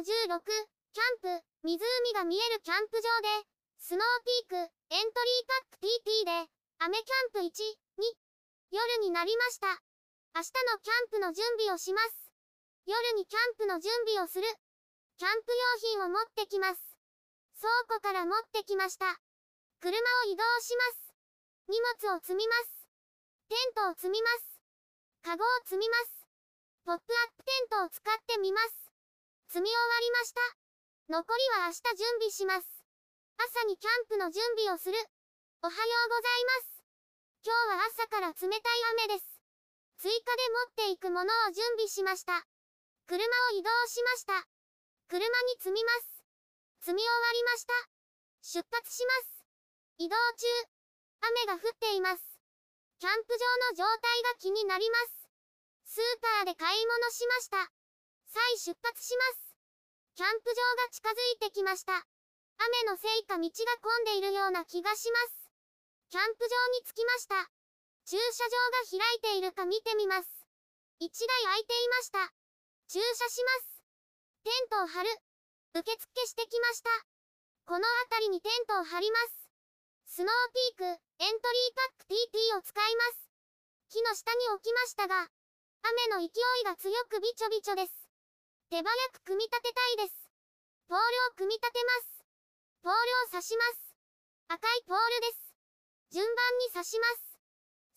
16、キャンプ、湖が見えるキャンプ場で、スノーピーク、エントリーパック TT で、雨キャンプ1、2、夜になりました。明日のキャンプの準備をします。夜にキャンプの準備をする。キャンプ用品を持ってきます。倉庫から持ってきました。車を移動します。荷物を積みます。テントを積みます。カゴを積みます。ポップアップテントを使ってみます。積み終わりました。残りは明日準備します。朝にキャンプの準備をする。おはようございます。今日は朝から冷たい雨です。追加で持っていくものを準備しました。車を移動しました。車に積みます。積み終わりました。出発します。移動中、雨が降っています。キャンプ場の状態が気になります。スーパーで買い物しました。再出発します。キャンプ場が近づいてきました。雨のせいか道が混んでいるような気がします。キャンプ場に着きました。駐車場が開いているか見てみます。1台空いていました。駐車します。テントを張る。受付してきました。この辺りにテントを張ります。スノーピーク、エントリーパック TT を使います。木の下に置きましたが、雨の勢いが強くびちょびちょです。手早く組み立てたいです。ポールを組み立てます。ポールを刺します。赤いポールです。順番に刺します。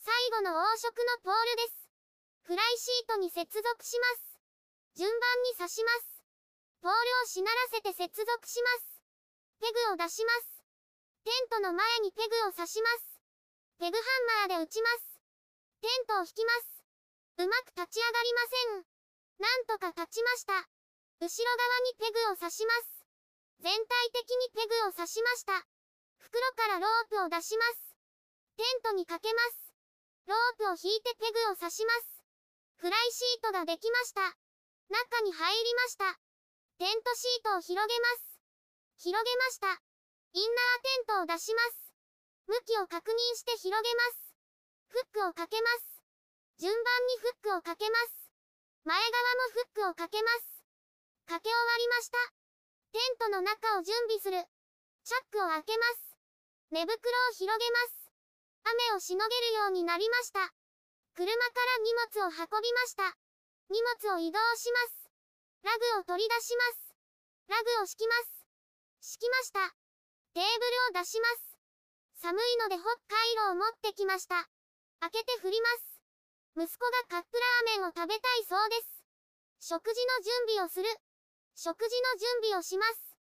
最後の黄色のポールです。フライシートに接続します。順番に刺します。ポールをしならせて接続します。ペグを出します。テントの前にペグを刺します。ペグハンマーで打ちます。テントを引きます。うまく立ち上がりません。なんとか立ちました。後ろ側にペグを刺します。全体的にペグを刺しました。袋からロープを出します。テントにかけます。ロープを引いてペグを刺します。フライシートができました。中に入りました。テントシートを広げます。広げました。インナーテントを出します。向きを確認して広げます。フックをかけます。順番にフックをかけます。前側もフックをかけます。かけ終わりました。テントの中を準備する。チャックを開けます。寝袋を広げます。雨をしのげるようになりました。車から荷物を運びました。荷物を移動します。ラグを取り出します。ラグを敷きます。敷きました。テーブルを出します。寒いのでホッカイロを持ってきました。開けて振ります。息子がカップラーメンを食べたいそうです。食事の準備をする。食事の準備をします。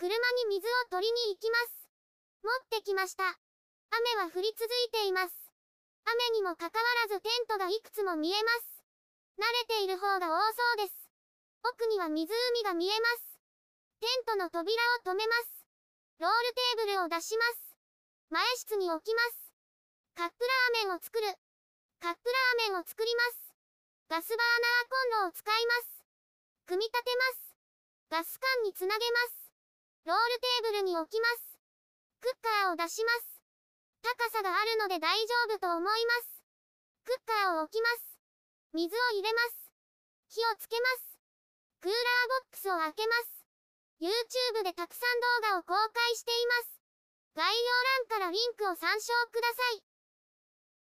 車に水を取りに行きます。持ってきました。雨は降り続いています。雨にもかかわらずテントがいくつも見えます。慣れている方が多そうです。奥には湖が見えます。テントの扉を止めます。ロールテーブルを出します。前室に置きます。カップラーメンを作る。カップラーメンを作ります。ガスバーナーコンロを使います。組み立てます。ガス管につなげます。ロールテーブルに置きます。クッカーを出します。高さがあるので大丈夫と思います。クッカーを置きます。水を入れます。火をつけます。クーラーボックスを開けます。YouTube でたくさん動画を公開しています。概要欄からリンクを参照ください。